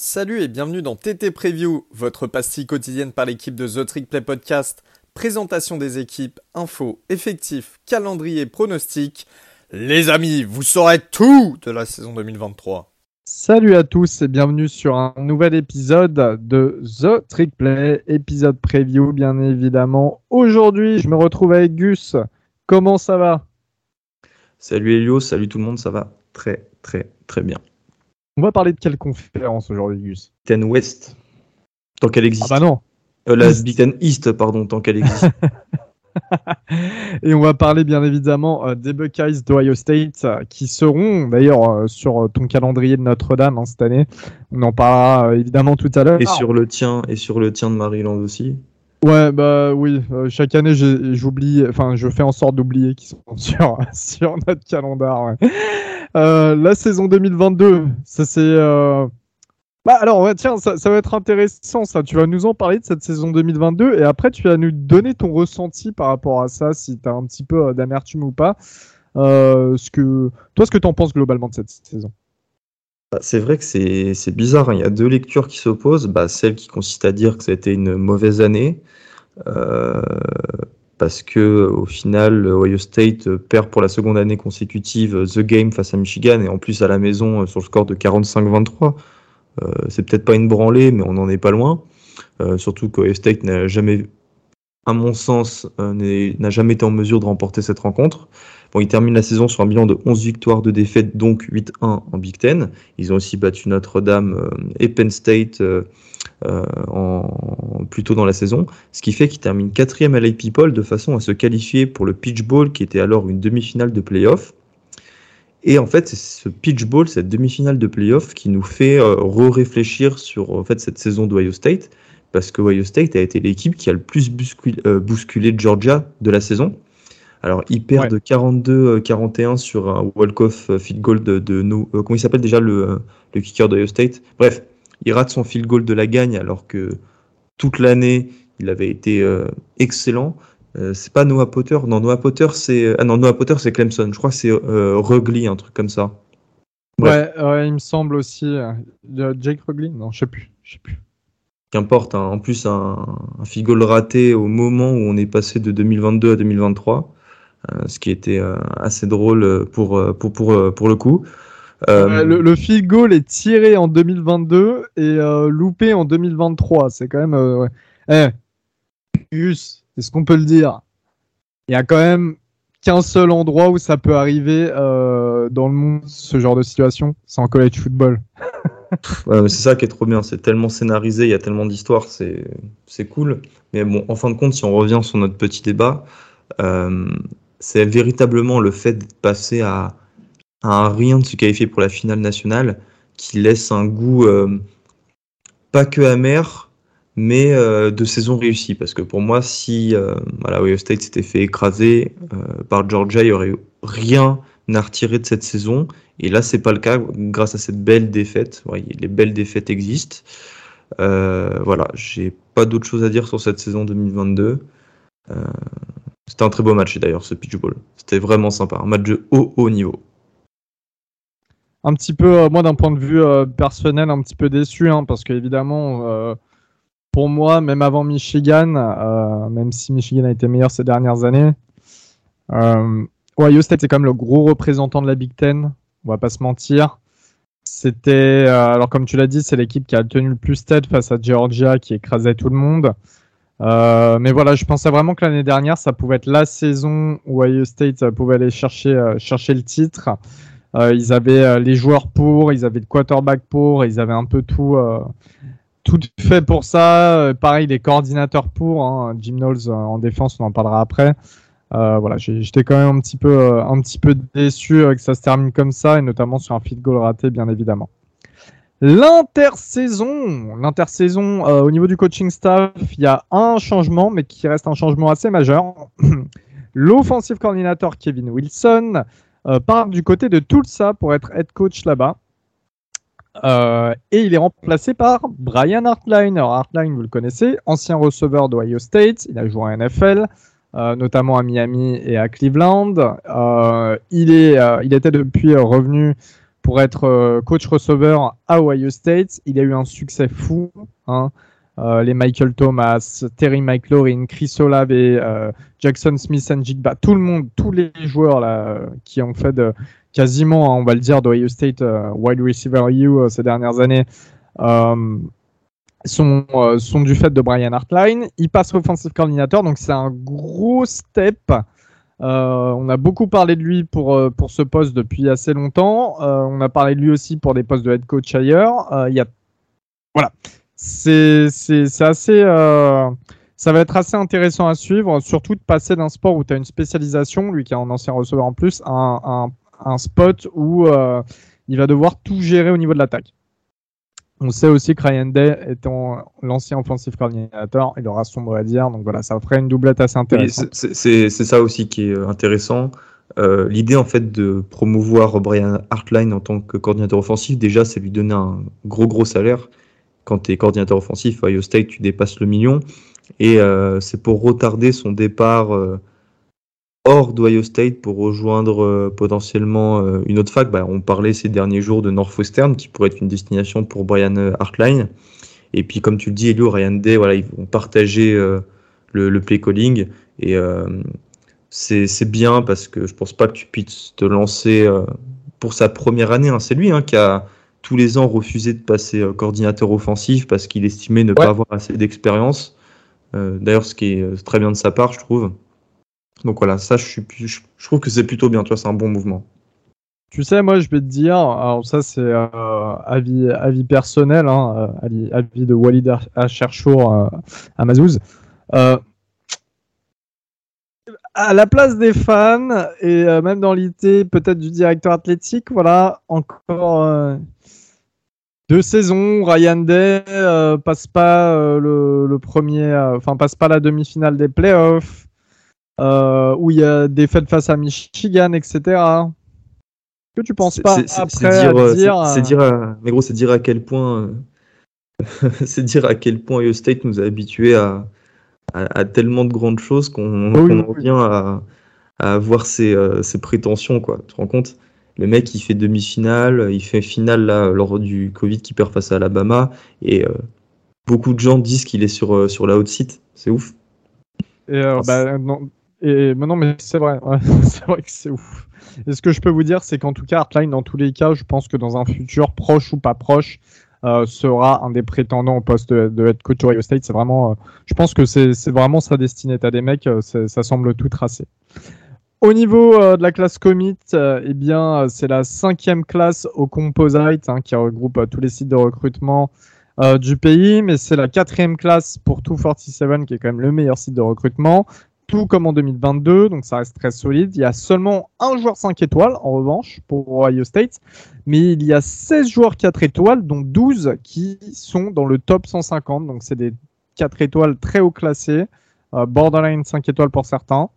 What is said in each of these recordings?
Salut et bienvenue dans TT Preview, votre pastille quotidienne par l'équipe de The Trick Play Podcast. Présentation des équipes, infos, effectifs, calendrier, pronostics. Les amis, vous saurez tout de la saison 2023. Salut à tous et bienvenue sur un nouvel épisode de The Trick Play, épisode preview bien évidemment. Aujourd'hui, je me retrouve avec Gus. Comment ça va? Salut Elio, salut tout le monde, ça va? Très très très bien. On va parler de quelle conférence aujourd'hui, Gus? Ten West, tant qu'elle existe. Ah bah non Euh, la Big Ten East, pardon, tant qu'elle existe. Et on va parler bien évidemment euh, des Buckeyes d'Ohio State euh, qui seront d'ailleurs euh, sur ton calendrier de Notre-Dame hein, cette année. On en parlera évidemment tout à l'heure. et sur le tien, et sur le tien de Maryland aussi. Ouais, bah oui, euh, chaque année j'oublie, enfin je fais en sorte d'oublier qu'ils sont sur, sur notre calendar. ouais. Euh, la saison 2022, ça c'est. euh, Bah alors, tiens, ça, va être intéressant ça. Tu vas nous en parler de cette saison 2022 et après tu vas nous donner ton ressenti par rapport à ça, si tu as un petit peu euh, d'amertume ou pas. Euh, ce que... Toi, ce que tu en penses globalement de cette saison? Bah, c'est vrai que c'est bizarre, hein. il y a deux lectures qui s'opposent. Bah, celle qui consiste à dire que ça a été une mauvaise année, parce que au final, Ohio State perd pour la seconde année consécutive euh, The Game face à Michigan, et en plus à la maison euh, sur le score de 45-23. Euh, c'est peut-être pas une branlée, mais on n'en est pas loin. Euh, surtout qu'Ohio State n'a jamais, à mon sens, euh, n'a jamais été en mesure de remporter cette rencontre. Bon, ils terminent la saison sur un bilan de 11 victoires, de défaites, donc 8-1 en Big Ten. Ils ont aussi battu Notre-Dame euh, et Penn State euh, en, plus tôt dans la saison, ce qui fait qu'ils terminent quatrième à l'AP Poll de façon à se qualifier pour le Pitch Bowl, qui était alors une demi-finale de playoff. Et en fait, c'est ce Pitch Bowl, cette demi-finale de playoff, qui nous fait euh, re-réfléchir sur en fait, cette saison d'Ohio State, parce que Ohio State a été l'équipe qui a le plus bousculé, euh, bousculé Georgia de la saison. Alors, il perd Ouais. de 42-41 sur un walk-off field goal de, de euh, comment il s'appelle déjà le, le kicker d'Ohio State? Bref, il rate son field goal de la gagne alors que toute l'année il avait été euh, excellent. Euh, c'est pas Noah Potter, non Noah Potter c'est ah non Noah Potter c'est Clemson. Je crois que c'est euh, Rugly un truc comme ça. Bref. ouais, ouais, il me semble aussi. euh, Jake Rugley Non, je sais plus. Je sais plus. Qu'importe. hein. En plus un, un field goal raté au moment où on est passé de 2022 à 2023, euh, ce qui était euh, assez drôle euh, pour euh, pour pour euh, pour le coup. Euh, le, le field goal est tiré en 2022 et euh, loupé en 2023. C'est quand même. euh, ouais. Eh, est-ce qu'on peut le dire Il y a quand même qu'un seul endroit où ça peut arriver dans le monde, ce genre de situation. C'est en college football. Ouais, c'est ça qui est trop bien, c'est tellement scénarisé, il y a tellement d'histoires, c'est c'est cool. Mais bon, en fin de compte, si on revient sur notre petit débat, euh, c'est véritablement le fait d'être passé à, à rien de se qualifier pour la finale nationale qui laisse un goût euh, pas que amer, mais euh, de saison réussie. Parce que pour moi, si euh, voilà, Ohio State s'était fait écraser euh, par Georgia, il n'y aurait rien à retirer de cette saison. Et là, c'est pas le cas grâce à cette belle défaite. Ouais, les belles défaites existent. Voilà, j'ai pas d'autre chose à dire sur cette saison 2022. Euh, c'était un très beau match d'ailleurs, ce pitch ball. C'était vraiment sympa, un match de haut haut niveau. Un petit peu, euh, moi, d'un point de vue euh, personnel, un petit peu déçu, hein, parce qu'évidemment, euh, pour moi, même avant Michigan, même si Michigan a été meilleur ces dernières années, Ohio State c'est quand même le gros représentant de la Big Ten, on va pas se mentir. C'était, alors comme tu l'as dit, c'est l'équipe qui a tenu le plus tête face à Georgia qui écrasait tout le monde. Mais voilà, je pensais vraiment que l'année dernière, ça pouvait être la saison où Ohio State pouvait aller chercher le titre. Euh, ils avaient euh, les joueurs pour, ils avaient le quarterback pour, ils avaient un peu tout, euh, tout fait pour ça. Pareil, les coordinateurs pour. hein. Jim Knowles en défense, on en parlera après. Voilà, j'étais quand même un petit peu, un petit peu déçu que ça se termine comme ça, et notamment sur un field goal raté, bien évidemment. L'intersaison, l'intersaison au niveau du coaching staff, il y a un changement, mais qui reste un changement assez majeur. L'offensive coordinator Kevin Wilson part du côté de Tulsa pour être head coach là-bas. Euh, et il est remplacé par Brian Hartline. Alors Hartline, vous le connaissez, ancien receveur d'Ohio State. Il a joué en NFL, euh, notamment à Miami et à Cleveland. Euh, il, est, euh, il était depuis euh, revenu pour être coach receveur à Ohio State. Il a eu un succès fou. Hein. Les Michael Thomas, Terry McLaurin, Chris Olave et Jackson Smith and Jigba, tout le monde, tous les joueurs là qui ont fait de, quasiment, hein, on va le dire, d'Ohio State wide receiver U ces dernières années sont, euh, sont du fait de Brian Hartline. Il passe offensive coordinator, donc c'est un gros step. Euh, on a beaucoup parlé de lui pour, euh, pour ce poste depuis assez longtemps. on a parlé de lui aussi pour des postes de head coach ailleurs. Il y a... Voilà. C'est assez. ça va être assez intéressant à suivre, surtout de passer d'un sport où tu as une spécialisation, lui qui est un ancien receveur en plus, à un, un, un spot où il va devoir tout gérer au niveau de l'attaque. On sait aussi que Ryan Day étant l'ancien offensive coordinator, il aura son mot à dire. Donc voilà, ça ferait une doublette assez intéressante. c'est ça aussi qui est euh, intéressant. Euh, l'idée en fait de promouvoir Brian Hartline en tant que coordinateur offensif, déjà, c'est lui donner un gros gros salaire. Quand tu es coordinateur offensif à Ohio State, tu dépasses le million. Et euh, c'est pour retarder son départ hors d'Ohio State pour rejoindre euh, potentiellement euh, une autre fac. Bah, on parlait ces derniers jours de Northwestern qui pourrait être une destination pour Brian euh, Hartline. Et puis comme tu le dis, Elio, Ryan Day, voilà, ils vont partager le, play calling et c'est bien parce que je pense pas que tu puisses te lancer pour sa première année. Hein. C'est lui hein, qui a tous les ans refusé de passer coordinateur offensif parce qu'il estimait ne pas avoir assez d'expérience. D'ailleurs, ce qui est très bien de sa part, je trouve. Donc voilà, ça, je, suis, je, trouve que c'est plutôt bien, tu vois, c'est un bon mouvement. Tu sais, moi, je vais te dire, alors ça, c'est euh, avis, avis personnel, hein, euh, avis, de Walid Acherchour euh, à Mazouz. Euh, à la place des fans, et même dans l'idée peut-être du directeur athlétique, voilà, encore deux saisons. Ryan Day passe pas le, le, premier, enfin, passe pas la demi-finale des playoffs. Euh, où il y a des fêtes face à Michigan, etc. Que tu penses pas après dire, euh, dire, c'est dire, à, mais gros, c'est dire à quel point, c'est dire à quel point Ohio State nous a habitués à, à, tellement de grandes choses qu'on en revient à, à avoir ses, euh, ses, prétentions, quoi. Tu te rends compte? Le mec, il fait demi-finale, il fait finale là lors du Covid qui perd face à Alabama, et beaucoup de gens disent qu'il est sur sur la haute site. C'est ouf. Et bah, non, et mais c'est vrai, c'est vrai que c'est ouf. Et ce que je peux vous dire, c'est qu'en tout cas, Artline, dans tous les cas, je pense que dans un futur proche ou pas proche, euh, sera un des prétendants au poste de, head coach State. C'est vraiment, euh, je pense que c'est vraiment sa destinée. T'as des mecs, euh, ça semble tout tracé. Au niveau de la classe commit, eh bien, c'est la cinquième classe au Composite hein, qui regroupe tous les sites de recrutement du pays, mais c'est la quatrième classe pour 247 qui est quand même le meilleur site de recrutement tout comme en 2022, donc ça reste très solide. Il y a seulement un joueur 5 étoiles, en revanche, pour Ohio State, mais il y a 16 joueurs 4 étoiles, dont 12 qui sont dans le top 150, donc c'est des 4 étoiles très haut classés, euh, borderline 5 étoiles pour certains.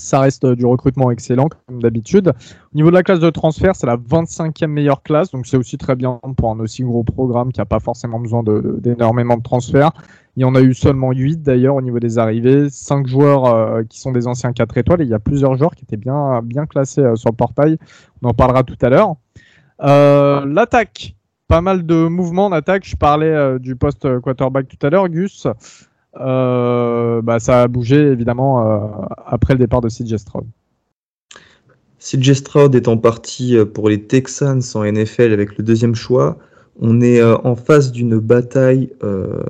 Ça reste euh, du recrutement excellent, comme d'habitude. Au niveau de la classe de transfert, c'est la 25e meilleure classe, donc c'est aussi très bien pour un aussi gros programme qui n'a pas forcément besoin d'énormément de, de transferts. Il y en a eu seulement 8 d'ailleurs au niveau des arrivées, 5 joueurs euh, qui sont des anciens 4 étoiles il y a plusieurs joueurs qui étaient bien, classés euh, sur le portail. On en parlera tout à l'heure. L'attaque, pas mal de mouvements en attaque. Je parlais du poste quarterback tout à l'heure, Gus. Bah, ça a bougé évidemment après le départ de CJ Stroud. CJ Stroud étant parti pour les Texans en NFL avec le deuxième choix, on est euh, en face d'une bataille euh,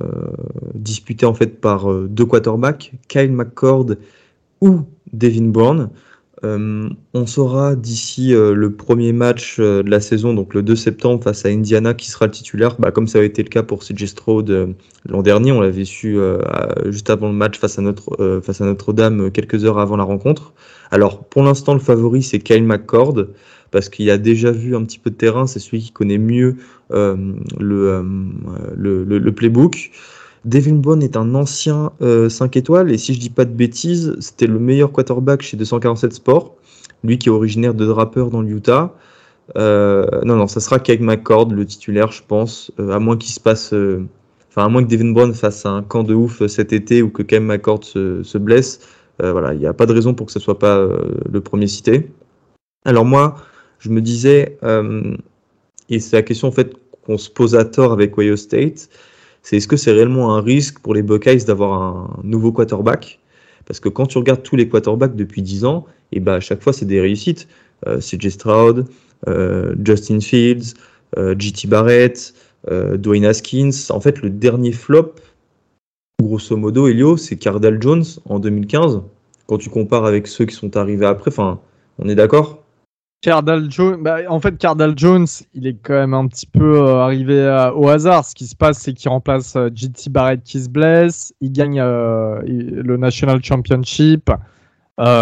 disputée en fait par euh, deux quarterbacks, Kyle McCord ou Devin Brown. On saura d'ici le premier match de la saison, donc le 2 septembre face à Indiana, qui sera le titulaire, bah, comme ça a été le cas pour CJ Stroud l'an dernier. On l'avait su juste avant le match face à, notre, face à Notre-Dame quelques heures avant la rencontre. Alors pour l'instant, le favori c'est Kyle McCord parce qu'il a déjà vu un petit peu de terrain, c'est celui qui connaît mieux euh, euh, le, le, playbook. Devin Bond est un ancien 5 euh, étoiles et si je dis pas de bêtises, c'était le meilleur quarterback chez 247 Sports, lui qui est originaire de Draper dans l'Utah. non, non, ça sera Keg McCord, le titulaire, je pense, à moins qu'il se passe, enfin à moins que Devin Brown fasse un camp de ouf cet été ou que Keg McCord se, se blesse. voilà, il n'y a pas de raison pour que ce soit pas le premier cité. Alors moi, je me disais, euh, et c'est la question en fait qu'on se pose à tort avec Ohio State, c'est est-ce que c'est réellement un risque pour les Buckeyes d'avoir un nouveau quarterback? Parce que quand tu regardes tous les quarterbacks depuis 10 ans, et eh ben à chaque fois c'est des réussites. Euh, CJ Stroud, euh, Justin Fields, euh, JT Barrett, Dwayne Haskins. En fait, le dernier flop, grosso modo, Elio, c'est Cardell Jones en 2015. Quand tu compares avec ceux qui sont arrivés après, enfin, on est d'accord? Cardal Jones, bah, en fait, Cardal Jones, il est quand même un petit peu euh, arrivé euh, au hasard. Ce qui se passe, c'est qu'il remplace euh, JT Barrett qui se blesse, il gagne euh, le National Championship.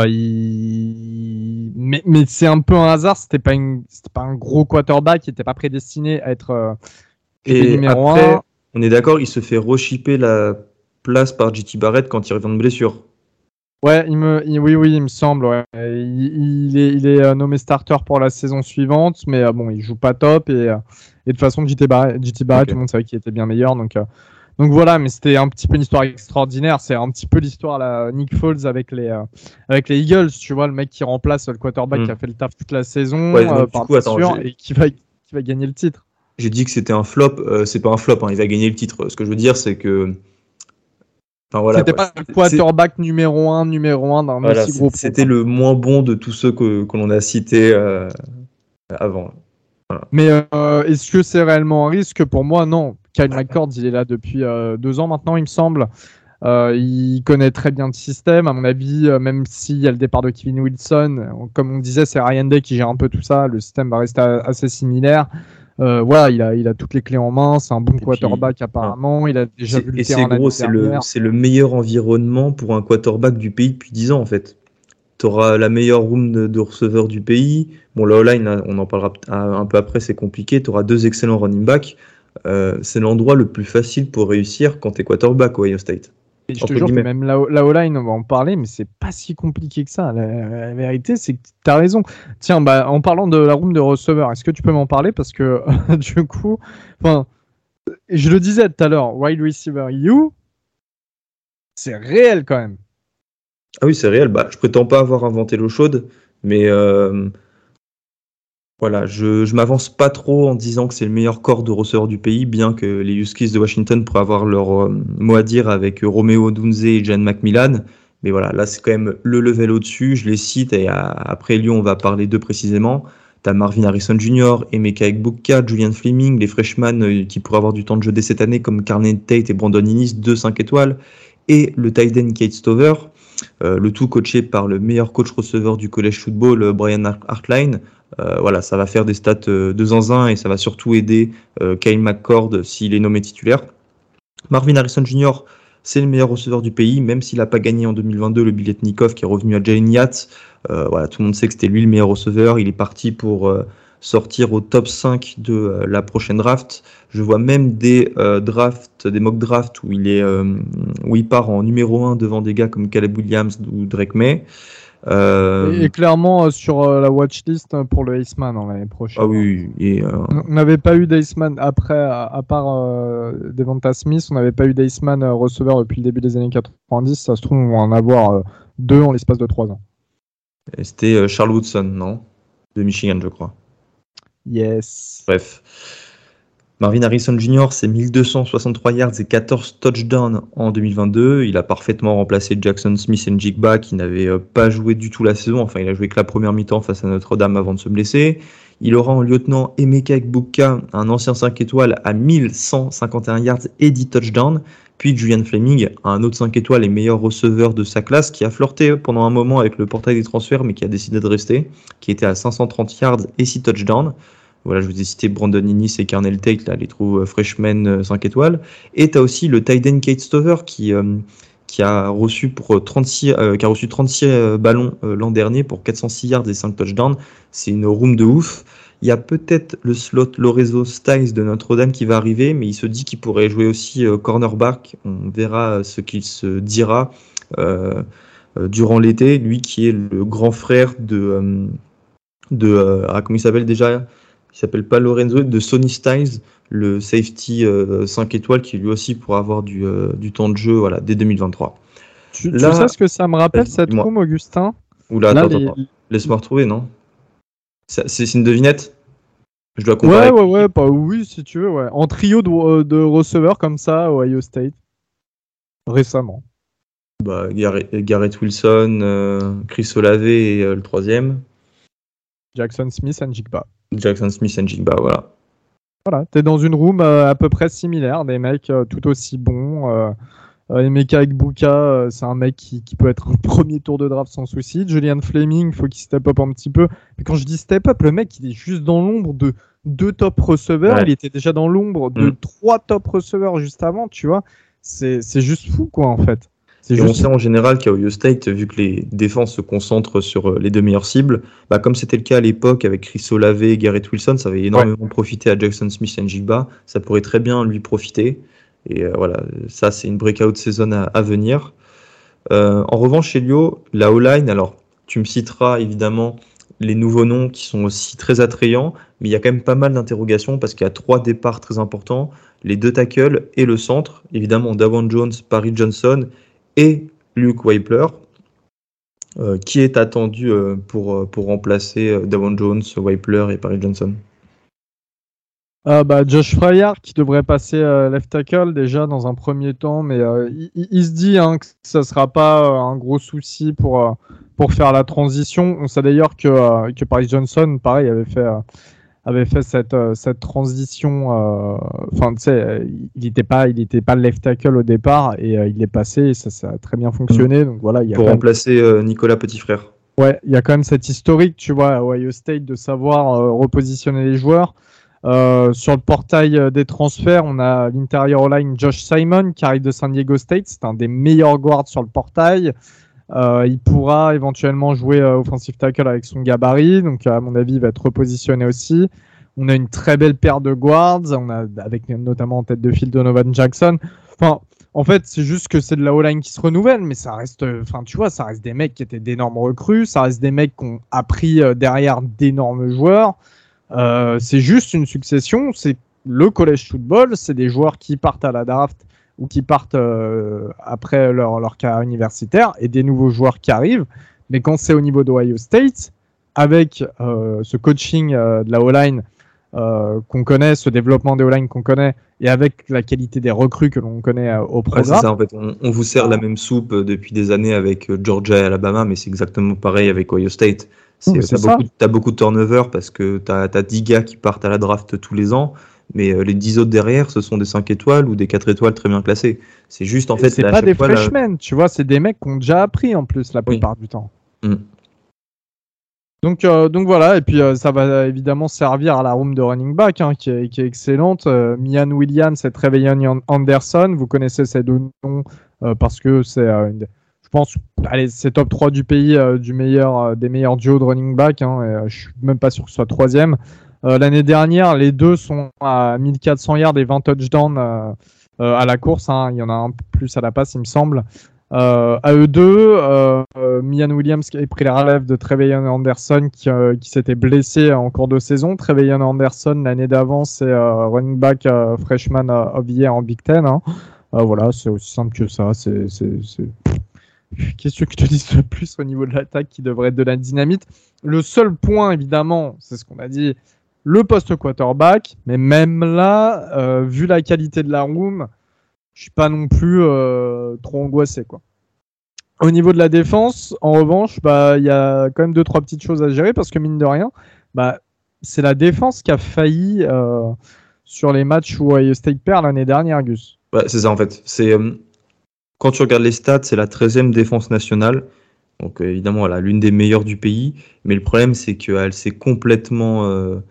Il- Mais, mais c'est un peu un hasard. C'était pas, une... pas un gros quarterback. Il était pas prédestiné à être Et numéro après, 1. on est d'accord, il se fait rechipper la place par JT Barrett quand il revient de blessure. Ouais, il me, il- oui, oui, il me semble. ouais. Il, il est, il est euh, nommé starter pour la saison suivante, mais euh, bon, il joue pas top et, euh, et de toute façon, JT Barrett, tout le monde savait qu'il était bien meilleur, donc. euh, donc voilà, mais c'était un petit peu une histoire extraordinaire. C'est un petit peu l'histoire Nick Foles avec les avec les Eagles, tu vois, le mec qui remplace le quarterback Mm. qui a fait le taf toute la saison Ouais, donc, du par coup, attends, et qui va qui va gagner le titre. J'ai dit que c'était un flop, c'est pas un flop, hein, il va gagner le titre. Ce que je veux dire, c'est que. Enfin, voilà, c'était pas le quarterback numéro un, numéro un d'un Voilà, gros. c'était le moins bon de tous ceux que, que l'on a cités euh, avant. Mais euh, est-ce que c'est réellement un risque? Pour moi, non. Kyle McCord, il est là depuis euh, deux ans maintenant, il me semble. Il connaît très bien le système. À mon avis, même s'il y a le départ de Kevin Wilson, comme on disait, c'est Ryan Day qui gère un peu tout ça. Le système va rester assez similaire. Euh, voilà, il a, il a toutes les clés en main. C'est un bon quarterback apparemment. Il a déjà vu le Et c'est gros, c'est le, c'est le meilleur environnement pour un quarterback du pays depuis 10 ans en fait. Tu auras la meilleure room de, de receveurs du pays. Bon, la hein, on en parlera un peu après, c'est compliqué. Tu auras deux excellents running backs. Euh, c'est l'endroit le plus facile pour réussir quand tu es quarterback au Ohio State. Et je te jure que même la, la O-line, on va en parler, mais c'est pas si compliqué que ça. La, la vérité, c'est que tu as raison. Tiens, bah, en parlant de la room de receveurs, est-ce que tu peux m'en parler? Parce que du coup, enfin, je le disais tout à l'heure, wide receiver you, c'est réel quand même. Ah oui, c'est réel. Bah, je prétends pas avoir inventé l'eau chaude, mais euh, voilà, je, je m'avance pas trop en disant que c'est le meilleur corps de receveurs du pays, bien que les Huskies de Washington pourraient avoir leur euh, mot à dire avec Romeo Dunze et Jan McMillan. Mais voilà, là c'est quand même le level au-dessus. Je les cite et à- après Lyon, on va parler d'eux précisément. T'as Marvin Harrison Jr., Emeka Egbuka, Julian Fleming, les freshmen euh, qui pourraient avoir du temps de jeu dès cette année, comme Carney Tate et Brandon Innis, deux 5 étoiles, et le tight end Kate Stover. Euh, le tout coaché par le meilleur coach receveur du collège football, euh, Brian Hart- Hartline. Euh, voilà, ça va faire des stats de zinzin et ça va surtout aider Kyle McCord s'il est nommé titulaire. Marvin Harrison Jr., c'est le meilleur receveur du pays, même s'il n'a pas gagné en 2022 le Biletnikov qui est revenu à Jalen Yates. Voilà, tout le monde sait que c'était lui le meilleur receveur. Il est parti pour sortir au top 5 de euh, la prochaine draft. Je vois même des euh, drafts, des mock drafts où il est, euh, où il part en numéro 1 devant des gars comme Caleb Williams ou Drake May. Et, et clairement, sur la watchlist pour le Iceman en l'année prochaine. ah oui, et, On n'avait pas eu d'Iceman après, à, à part Devonta Smith, on n'avait pas eu d'Iceman receveur depuis le début des années 90. Ça se trouve, on va en avoir deux en l'espace de trois ans. c'était Charles Woodson, non? De Michigan, je crois. Yes. Bref. Marvin Harrison Jr., c'est 1263 yards et 14 touchdowns en 2022. Il a parfaitement remplacé Jackson Smith et Njigba qui n'avait euh, pas joué du tout la saison. Enfin, il a joué que la première mi-temps face à Notre-Dame avant de se blesser. Il aura en lieutenant Emeka Egbuka, un ancien 5 étoiles, à 1151 yards et 10 touchdowns. Puis Julian Fleming, un autre 5 étoiles et meilleur receveur de sa classe, qui a flirté pendant un moment avec le portail des transferts, mais qui a décidé de rester, qui était à 530 yards et 6 touchdowns. Voilà, je vous ai cité Brandon Innis et Carnell Tate, là, les trous freshmen euh, 5 étoiles. Et tu as aussi le end Kate Stover qui, euh, qui, a reçu pour 36, euh, qui a reçu 36 euh, ballons euh, l'an dernier pour 406 yards et 5 touchdowns. C'est une room de ouf. Il y a peut-être le slot Lorenzo Styles de Notre-Dame qui va arriver, mais il se dit qu'il pourrait jouer aussi euh, cornerback. On verra ce qu'il se dira euh, euh, durant l'été. Lui qui est le grand frère de. euh, de euh, ah, comment il s'appelle déjà? Il s'appelle pas Lorenzo, de Sonny Styles, le safety euh, 5 étoiles qui lui aussi pourra avoir du, euh, du temps de jeu voilà, dès 2023. Tu, Là- tu sais ce que ça me rappelle, cette room, Augustin? Oula, attends, les- attends, laisse-moi retrouver, non? C'est une devinette? Je dois comparer. Ouais, ouais, ouais, pas, oui, si tu veux, ouais. En trio de, de receveurs comme ça, Ohio State, récemment. Bah, Garrett, Wilson, euh, Chris Olave et euh, le troisième. Jackson Smith et Jigba. Jackson Smith et Jigba, voilà. Voilà, t'es dans une room à peu près similaire, des mecs tout aussi bons. Euh, Emeka Ekbuka, euh, c'est un mec qui, peut être un premier tour de draft sans souci. Julian Fleming, faut qu'il step up un petit peu. Mais quand je dis step up, le mec, il est juste dans l'ombre de deux top receveurs. Il était déjà dans l'ombre de mm. trois top receveurs juste avant, tu vois. C'est juste fou, quoi, en fait. Et on sait en général qu'à Ohio State, vu que les défenses se concentrent sur euh, les deux meilleures cibles, bah comme c'était le cas à l'époque avec Chris Olave et Garrett Wilson, ça avait énormément profité à Jackson Smith et Njigba. Ça pourrait très bien lui profiter. Et euh, voilà, ça, c'est une breakout saison à, venir. Euh, en revanche, Elio, la O-line, alors, tu me citeras évidemment les nouveaux noms qui sont aussi très attrayants, mais il y a quand même pas mal d'interrogations parce qu'il y a trois départs très importants les deux tackles et le centre. Évidemment, Davon Jones, Paris Johnson et Luke Weipler, euh, qui est attendu pour, pour remplacer Davon Jones, Weipler et Paris Johnson. Ah bah Josh Fryer qui devrait passer euh, left tackle déjà dans un premier temps, mais euh, il, se dit hein, que ça sera pas euh, un gros souci pour pour faire la transition. On sait d'ailleurs que que Paris Johnson, pareil, avait fait avait fait cette cette transition. Enfin, tu sais, il n'était pas il était pas left tackle au départ et il est passé et ça, ça a très bien fonctionné. Donc voilà, il y a pour remplacer Nicolas Petit Frère. Ouais, il y a quand même cette historique, tu vois, à Ohio State de savoir repositionner les joueurs. Euh, sur le portail euh, des transferts, on a l'intérieur line Josh Simon qui arrive de San Diego State. C'est un des meilleurs guards sur le portail. Euh, il pourra éventuellement jouer offensive tackle avec son gabarit, donc à mon avis, il va être repositionné aussi. On a une très belle paire de guards, on a avec notamment en tête de file Donovan Jackson. Enfin, en fait, c'est juste que c'est de la O-line qui se renouvelle, mais ça reste, enfin, tu vois, ça reste des mecs qui étaient d'énormes recrues, ça reste des mecs qui ont appris derrière d'énormes joueurs. Euh, c'est juste une succession. C'est le college football, c'est des joueurs qui partent à la draft ou qui partent euh, après leur, leur carrière universitaire et des nouveaux joueurs qui arrivent. Mais quand c'est au niveau d'Ohio State, avec euh, ce coaching de la O-line qu'on connaît, ce développement des O-line qu'on connaît, et avec la qualité des recrues que l'on connaît au programme. ça, en fait. On, vous sert la même soupe depuis des années avec Georgia et Alabama, mais c'est exactement pareil avec Ohio State. Tu as, beaucoup de turnover parce que tu as, 10 gars qui partent à la draft tous les ans, mais euh, les 10 autres derrière, ce sont des 5 étoiles ou des 4 étoiles très bien classés. C'est juste en fait. C'est pas des freshmen, tu vois, c'est des mecs qui ont déjà appris en plus la plupart du temps. Mm. Donc, euh, donc voilà, et puis euh, ça va évidemment servir à la room de running back hein, qui, est, excellente. Mian Williams et Trevelyan Anderson, vous connaissez ces deux noms parce que c'est je pense, allez, c'est top 3 du pays, du meilleur, des meilleurs duos de running back. Hein, et, je suis même pas sûr que ce soit troisième. L'année dernière, les deux sont à 1400 yards et 20 touchdowns à la course. Hein. Il y en a un plus à la passe, il me semble. à eux deux, Mian Williams a pris la relève de Trevelyan Anderson qui, s'était blessé en cours de saison. Trevelyan Anderson, l'année d'avant, c'est running back freshman of the year en Big Ten. Hein. voilà, c'est aussi simple que ça. C'est Qu'est-ce que je te dis de plus au niveau de l'attaque qui devrait être de la dynamite? Le seul point, évidemment, c'est ce qu'on a dit, le poste quarterback. Mais même là, euh, vu la qualité de la room, je suis pas non plus euh, trop angoissé, quoi. Au niveau de la défense, en revanche, bah il y a quand même deux trois petites choses à gérer parce que mine de rien, bah c'est la défense qui a failli euh, sur les matchs où Ohio State perd l'année dernière, Gus. Ouais, c'est ça en fait. C'est quand tu regardes les stats, c'est la 13e défense nationale. Donc évidemment, a l'une des meilleures du pays. Mais le problème, c'est qu'elle s'est complètement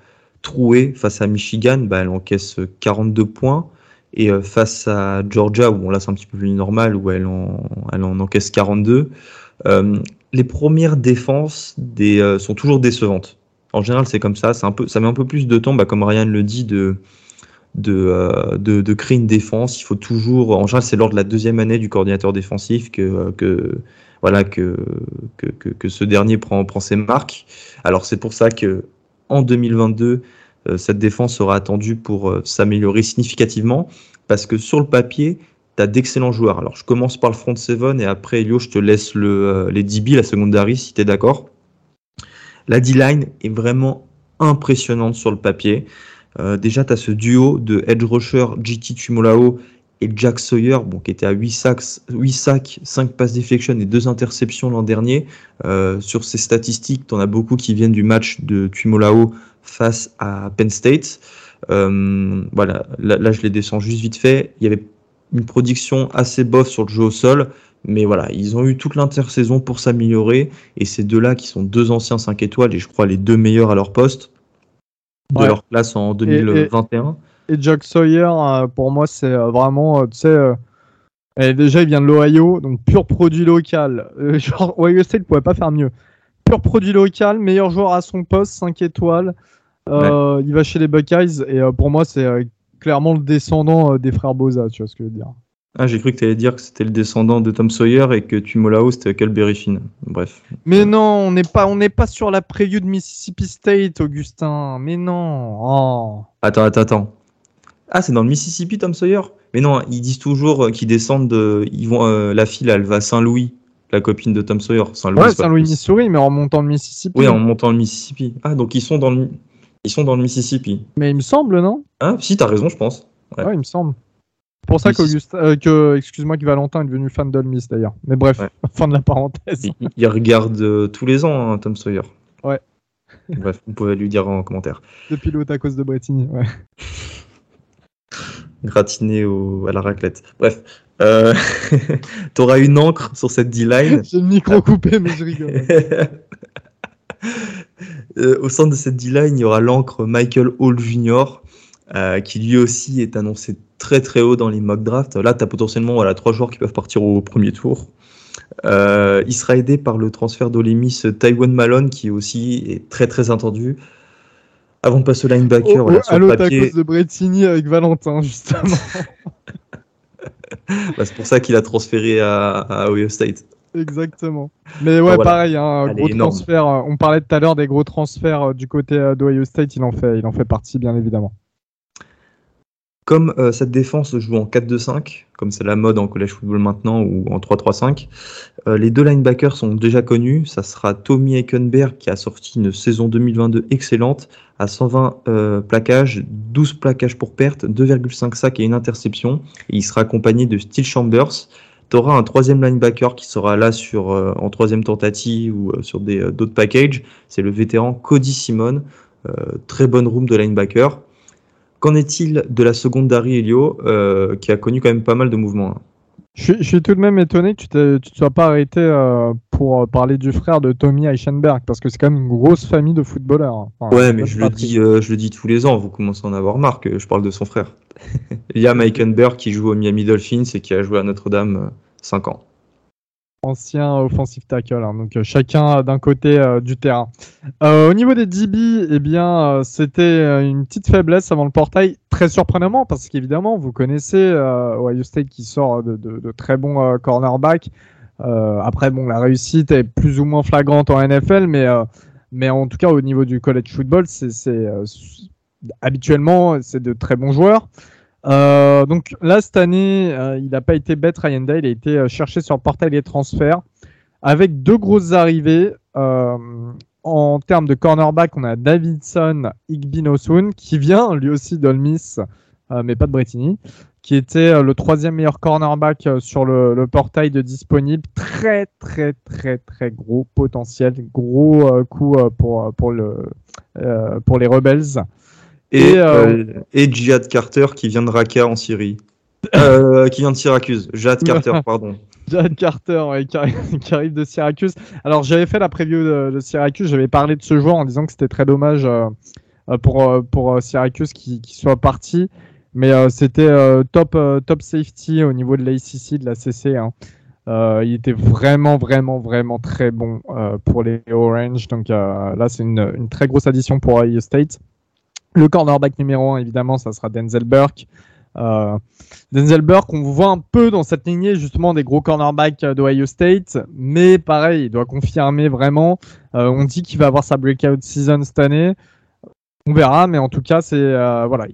trouée face à Michigan. Bah, elle encaisse 42 points. Et euh, face à Georgia, où là c'est un petit peu plus normal, où elle en, elle en encaisse 42, les premières défenses sont toujours décevantes. En général, c'est comme ça. Un peu, ça met un peu plus de temps, bah, comme Ryan le dit, de, euh, de, de, créer une défense. Il faut toujours, en général, c'est lors de la deuxième année du coordinateur défensif que, que voilà que, que, que, ce dernier prend, prend ses marques. Alors c'est pour ça que en 2022, euh, cette défense sera attendue pour euh, s'améliorer significativement parce que sur le papier, tu as d'excellents joueurs. Alors je commence par le front seven et après Elio, je te laisse le, les DB, la secondary si tu es d'accord. La D-line est vraiment impressionnantes sur le papier. Euh, déjà, tu as ce duo de edge rusher JT Tumolao et Jack Sawyer, bon, qui était à 8 sacs, 8 sacs 5 passes deflection et 2 interceptions l'an dernier. Euh, sur ces statistiques, tu en as beaucoup qui viennent du match de Tumolao face à Penn State. Euh, voilà, là, là, je les descends juste vite fait. Il y avait une production assez bof sur le jeu au sol. Mais voilà, ils ont eu toute l'intersaison pour s'améliorer. Et ces deux-là, qui sont deux anciens 5 étoiles, et je crois les deux meilleurs à leur poste, de Ouais. leur classe en 2021. Et Jack Sawyer, euh, pour moi, c'est euh, vraiment, euh, tu sais, et déjà, il vient de l'Ohio, donc pur produit local. Euh, genre, Ohio State ne pouvait pas faire mieux. Pur produit local, meilleur joueur à son poste, 5 étoiles. Euh, Il va chez les Buckeyes, et euh, pour moi, c'est clairement le descendant des frères Boza, tu vois ce que je veux dire. Ah, j'ai cru que tu allais dire que c'était le descendant de Tom Sawyer et que Tumolao c'était Calberry Finn. Bref. Mais non, on n'est pas, on pas sur la preview de Mississippi State, Augustin. Mais non. Oh. Attends, attends, attends. Ah, c'est dans le Mississippi, Tom Sawyer? Mais non, ils disent toujours euh, qu'ils descendent de. Ils vont, euh, la fille, là, elle va à Saint-Louis, la copine de Tom Sawyer. Saint-Louis, Ouais, Saint-Louis. Missouri, mais en montant le Mississippi. Oui, en montant le Mississippi. Ah, donc ils sont dans le, ils sont dans le Mississippi. Mais il me semble, non? Ah, si, t'as raison, je pense. Ouais. Ouais, il me semble. C'est pour ça euh, que, excuse-moi, que Valentin est devenu fan Miss d'ailleurs. Mais bref, Ouais. fin de la parenthèse. Il, il regarde euh, tous les ans, hein, Tom Sawyer. Ouais. Bref, vous pouvez lui dire en commentaire. Depuis l'autre à cause de Bretigny. Ouais. Gratiné au, à la raclette. Bref. Euh, T'auras une encre sur cette D-line. J'ai le micro coupé, mais je rigole. Euh, au sein de cette D-line, il y aura l'encre Michael Hall Jr., euh, qui lui aussi est annoncé très très haut dans les mock drafts. Là, tu as potentiellement voilà, trois joueurs qui peuvent partir au premier tour. Euh, il sera aidé par le transfert d'Olemis Taiwan Malone, qui aussi est très très attendu. Avant de passer au linebacker, Oh, voilà, oh, sur à le l'autre à papier, cause de Bretigny avec Valentin, justement. bah, c'est pour ça qu'il a transféré à, à Ohio State. Exactement. Mais ouais, Ah, voilà. pareil, hein, gros transfert. euh, On parlait tout à l'heure des gros transferts euh, du côté euh, d'Ohio State. Il en fait, il en fait partie, bien évidemment. Comme euh, cette défense joue en 4-2-5, comme c'est la mode en college football maintenant, ou en 3-3-5, euh, les deux linebackers sont déjà connus. Ça sera Tommy Eckenberg qui a sorti une saison 2022 excellente à 120 euh, plaquages, 12 plaquages pour perte, 2,5 sacs et une interception. Il sera accompagné de Steel Chambers. Tu auras un troisième linebacker qui sera là sur, euh, en troisième tentative ou euh, sur des, euh, d'autres packages. C'est le vétéran Cody Simon. Très bonne room de linebacker. Qu'en est-il de la seconde d'Harry Elio, euh, qui a connu quand même pas mal de mouvements hein? Je suis, je suis tout de même étonné que tu ne te sois pas arrêté euh, pour euh, parler du frère de Tommy Eichenberg, parce que c'est quand même une grosse famille de footballeurs. hein. Enfin, Ouais, mais je le, dis, euh, je le dis tous les ans, vous commencez à en avoir marre que je parle de son frère. Il y a Mike Hunberg qui joue au Miami Dolphins et qui a joué à Notre-Dame 5 ans. Ancien offensive tackle, hein, donc euh, chacun d'un côté euh, du terrain. Euh, au niveau des DB, eh bien, c'était une petite faiblesse avant le portail, très surprenamment, parce qu'évidemment, vous connaissez Ohio State qui sort de, de- très bons cornerbacks. Après, bon, la réussite est plus ou moins flagrante en NFL, mais, mais en tout cas, au niveau du college football, c'est habituellement, c'est de très bons joueurs. Euh, donc là, cette année, euh, il n'a pas été bête, Ryan Day. Il a été euh, cherché sur le portail des transferts avec deux grosses arrivées. En termes de cornerback, on a Davidson Igbinosun qui vient lui aussi d'Olmis, mais pas de Bretigny, qui était le troisième meilleur cornerback sur le, le portail de disponible. Très, très, très, très gros potentiel. Gros coup pour, pour, le, pour les Rebels. Et, euh, euh, et Jihad Carter qui vient de Raqqa en Syrie. Euh, qui vient de Syracuse. Jihad Carter, pardon. John Carter ouais, qui, arrive, de Syracuse. Alors j'avais fait la preview de, de Syracuse, j'avais parlé de ce joueur en disant que c'était très dommage euh, pour, pour Syracuse qui, qui soit parti. Mais euh, c'était top, top safety au niveau de l'ACC, de la CC. hein. Il était vraiment, vraiment, vraiment très bon pour les Orange. Donc là, c'est une, une très grosse addition pour Ohio State. Le cornerback numéro 1, évidemment, ça sera Denzel Burke. Euh, Denzel Burke, on voit un peu dans cette lignée justement des gros cornerbacks d'Ohio State, mais pareil, il doit confirmer vraiment. Euh, on dit qu'il va avoir sa breakout season cette année. On verra, mais en tout cas, c'est euh, voilà,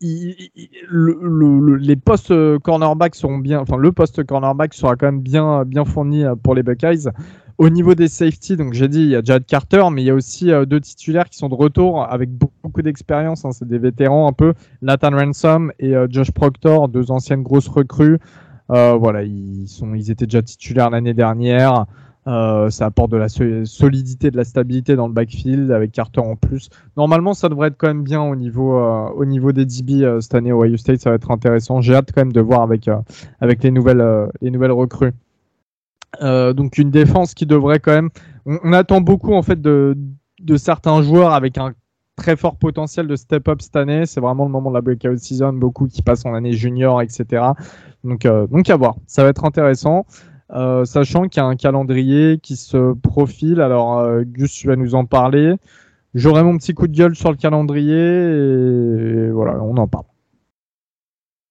les postes cornerback seront bien, enfin le poste cornerback sera quand même bien bien fourni pour les Buckeyes. Au niveau des safety, donc j'ai dit il y a Jared Carter, mais il y a aussi deux titulaires qui sont de retour avec beaucoup d'expérience. Hein, c'est des vétérans un peu, Nathan Ransom et Josh Proctor, deux anciennes grosses recrues. voilà, ils étaient déjà titulaires l'année dernière. Euh, ça apporte de la solidité, de la stabilité dans le backfield avec Carter en plus. Normalement, ça devrait être quand même bien au niveau, euh, au niveau des DB euh, cette année au Ohio State. Ça va être intéressant. J'ai hâte quand même de voir avec, les nouvelles recrues. Donc une défense qui devrait quand même. On, attend beaucoup en fait de, certains joueurs avec un très fort potentiel de step-up cette année. C'est vraiment le moment de la breakout season. Beaucoup qui passent en année junior, etc. Donc, donc à voir. Ça va être intéressant. Euh, sachant qu'il y a un calendrier qui se profile. Alors, euh, Gus, tu vas nous en parler. J'aurai mon petit coup de gueule sur le calendrier et voilà, on en parle.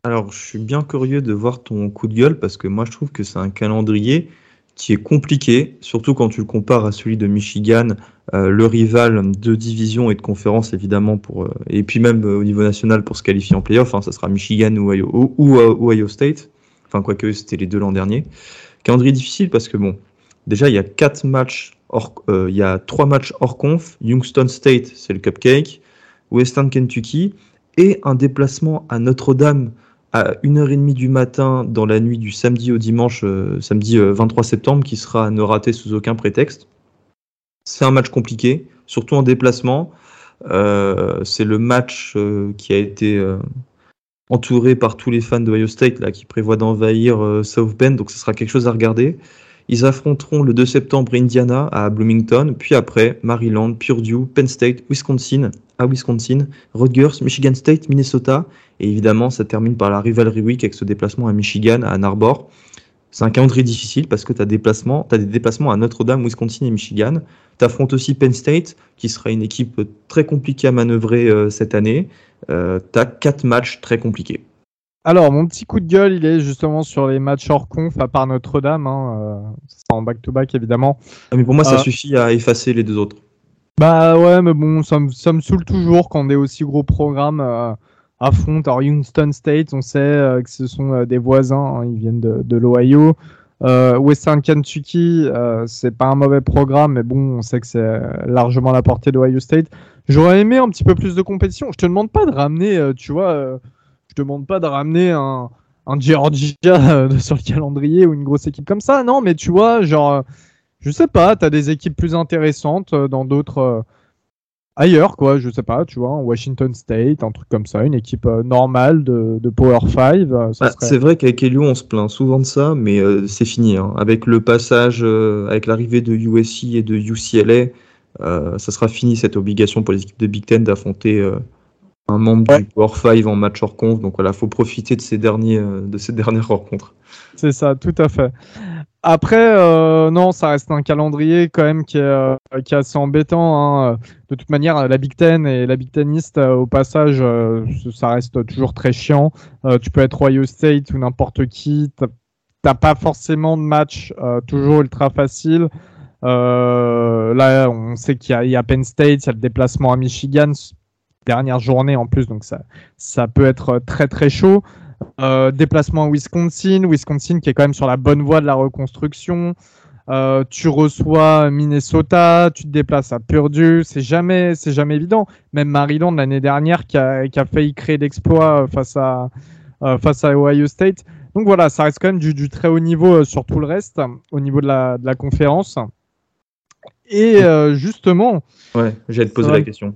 Alors, je suis bien curieux de voir ton coup de gueule parce que moi, je trouve que c'est un calendrier qui est compliqué, surtout quand tu le compares à celui de Michigan, euh, le rival de division et de conférence évidemment pour et puis même au niveau national pour se qualifier en playoff, hein, ça sera Michigan ou Ohio, State. Enfin, quoique c'était les deux l'an dernier. Calendrier difficile parce que bon, déjà il y a quatre matchs euh, il y a trois matchs hors conf. Youngstown State, c'est le cupcake. Western Kentucky et un déplacement à Notre-Dame à 1h30 du matin dans la nuit du samedi au dimanche, euh, samedi 23 euh, septembre, qui sera à ne rater sous aucun prétexte. C'est un match compliqué, surtout en déplacement. c'est le match qui a été entouré par tous les fans de Ohio State là, qui prévoient d'envahir euh, South Bend, donc ce sera quelque chose à regarder. Ils affronteront le 2 septembre Indiana à Bloomington, puis après Maryland, Purdue, Penn State, Wisconsin à Wisconsin, Rutgers, Michigan State, Minnesota, et évidemment ça termine par la Rivalry Week avec ce déplacement à Michigan, à Ann Arbor. C'est un calendrier difficile parce que tu as, as, des déplacements à Notre-Dame, Wisconsin et Michigan. Tu affrontes aussi Penn State, qui sera une équipe très compliquée à manœuvrer euh, cette année. Euh, tu as quatre matchs très compliqués. Alors, mon petit coup de gueule, il est justement sur les matchs hors conf, à part Notre-Dame. Hein, euh, en back-to-back, évidemment. Ah, mais pour moi, ça suffit à effacer les deux autres. Bah ouais, mais bon, ça me, ça me saoule toujours quand on est aussi gros programmes affrontent. Houston State, on sait euh, que ce sont euh, des voisins, hein, ils viennent de, de l'Ohio. Euh, Western Kentucky, c'est pas un mauvais programme, mais bon, on sait que c'est largement à la portée d'Ohio State. J'aurais aimé un petit peu plus de compétition. Je te demande pas de ramener, tu vois, je te demande pas de ramener un, un Georgia sur le calendrier ou une grosse équipe comme ça. Non, mais tu vois, genre, je sais pas, t'as des équipes plus intéressantes dans d'autres ailleurs, quoi, je sais pas, tu vois, Washington State, un truc comme ça, une équipe euh, normale de, Power 5. Euh, bah, c'est vrai qu'avec Elio, on se plaint souvent de ça, mais euh, c'est fini. Hein. Avec le passage, avec l'arrivée de USC et de UCLA, ça sera fini cette obligation pour les équipes de Big Ten d'affronter un membre du Power 5 en match hors conf. Donc voilà, faut profiter de ces, derniers, de ces dernières rencontres. C'est ça, tout à fait. Après, euh, non, ça reste un calendrier quand même qui est, euh, qui est assez embêtant. Hein. De toute manière, la Big Ten et la Big Teniste, euh, au passage, ça reste toujours très chiant. tu peux être Ohio State ou n'importe qui. T'as pas forcément de match toujours ultra facile. là, on sait qu'il y, a Penn State, il y a le déplacement à Michigan, dernière journée en plus, donc ça, ça peut être très très chaud. Euh, déplacement à Wisconsin, Wisconsin qui est quand même sur la bonne voie de la reconstruction. Euh, tu reçois Minnesota, tu te déplaces à Purdue, c'est jamais, c'est jamais évident. Même Maryland l'année dernière qui a, qui a failli créer l'exploit face à, euh, face à Ohio State. Donc voilà, ça reste quand même du, du très haut niveau sur tout le reste, au niveau de la, de la conférence. Et justement. Ouais, j'allais te poser la question.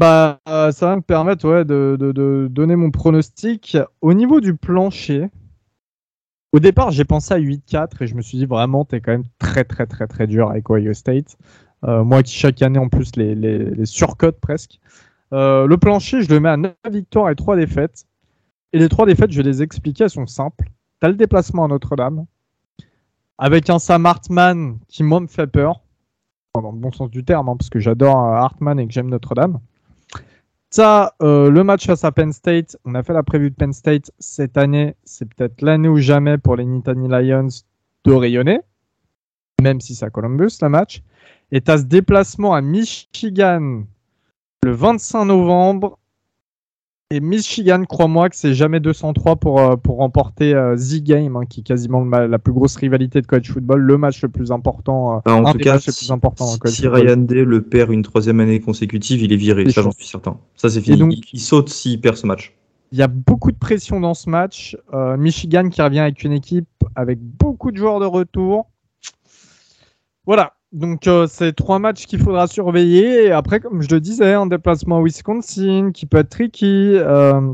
Bah, euh, ça va me permettre ouais, de, de, donner mon pronostic. Au niveau du plancher, au départ, j'ai pensé à 8-4 et je me suis dit vraiment, t'es quand même très, très, très, très dur avec Ohio State. Euh, moi qui chaque année en plus les, les, surcote presque. Euh, le plancher, je le mets à 9 victoires et 3 défaites. Et les 3 défaites, je vais les expliquer, elles sont simples. T'as le déplacement à Notre-Dame, avec un Sam Hartman qui, moi, me fait peur, dans le bon sens du terme, hein, parce que j'adore Hartman et que j'aime Notre-Dame. Ça, euh, le match face à Penn State, on a fait la prévue de Penn State cette année. C'est peut-être l'année ou jamais pour les Nittany Lions de rayonner, même si c'est à Columbus le match. Et tu as ce déplacement à Michigan le 25 novembre. Et Michigan, crois-moi que c'est jamais 203 pour, euh, pour remporter euh, The Game, hein, qui est quasiment la plus grosse rivalité de college football, le match le plus important. Euh, en tout cas, si, si Ryan Day le perd une troisième année consécutive, il est viré, ça j'en suis certain. Ça c'est fini. Donc, il, saute s'il perd ce match. Il y a beaucoup de pression dans ce match. Michigan qui revient avec une équipe avec beaucoup de joueurs de retour. Voilà, donc euh, c'est trois matchs qu'il faudra surveiller. Et après, comme je le disais, un déplacement à Wisconsin qui peut être tricky. Euh,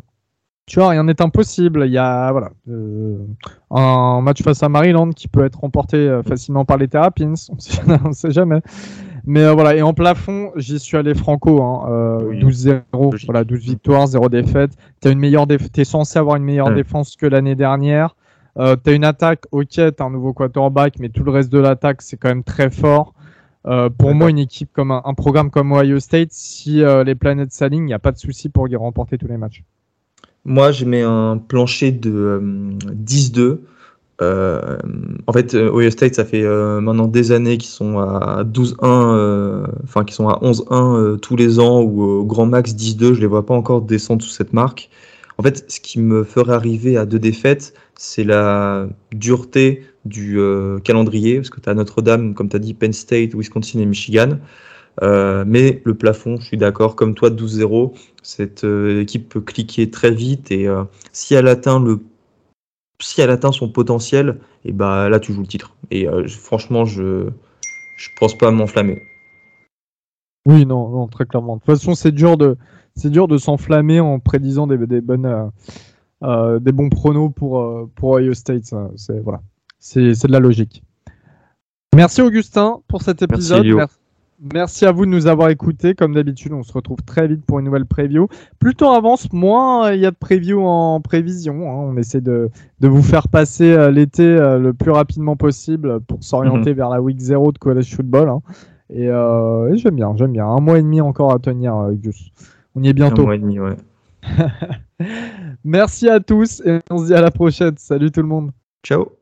tu vois, rien n'est impossible. Il y a voilà, euh, un match face à Maryland qui peut être remporté facilement par les Terrapins. On ne sait jamais. Mais voilà, et en plafond, j'y suis allé franco. Hein, 12-0, voilà, 12 victoires, 0 défaite. Tu es censé avoir une meilleure défense que l'année dernière. Euh, tu as une attaque, ok, tu as un nouveau quarterback, mais tout le reste de l'attaque, c'est quand même très fort. Euh, pour moi, une équipe comme un, programme comme Ohio State, si euh, les planètes s'alignent, il n'y a pas de souci pour y remporter tous les matchs. Moi, je mets un plancher de 10-2. en fait, Ohio State, ça fait maintenant des années qu'ils sont à 12-1, enfin qu'ils sont à 11-1 tous les ans ou au grand max 10-2. Je les vois pas encore descendre sous cette marque. En fait, ce qui me ferait arriver à deux défaites, c'est la dureté du euh, calendrier, parce que tu as Notre-Dame, comme tu as dit, Penn State, Wisconsin et Michigan. Euh, mais le plafond, je suis d'accord, comme toi, 12-0, cette euh, équipe peut cliquer très vite et si elle atteint le si elle atteint son potentiel, et bah là tu joues le titre. Et franchement, je je pense pas m'enflammer. Oui, non, non, très clairement. De toute façon, c'est dur de c'est dur de s'enflammer en prédisant des, des bonnes, euh, euh, des bons pronos pour, euh, pour Ohio State. C'est voilà, c'est de la logique. Merci Augustin pour cet épisode. Merci, à vous de nous avoir écoutés. Comme d'habitude, on se retrouve très vite pour une nouvelle preview. Plus temps avance, moins il y a de preview en prévision. Hein. On essaie de, de, vous faire passer l'été le plus rapidement possible pour s'orienter mhm. vers la week 0 de college football. Hein. Et, j'aime bien, j'aime bien. Un mois et demi encore à tenir, Gus. On y est bientôt. Un mois et demi, ouais. Merci à tous et on se dit à la prochaine. Salut tout le monde. Ciao.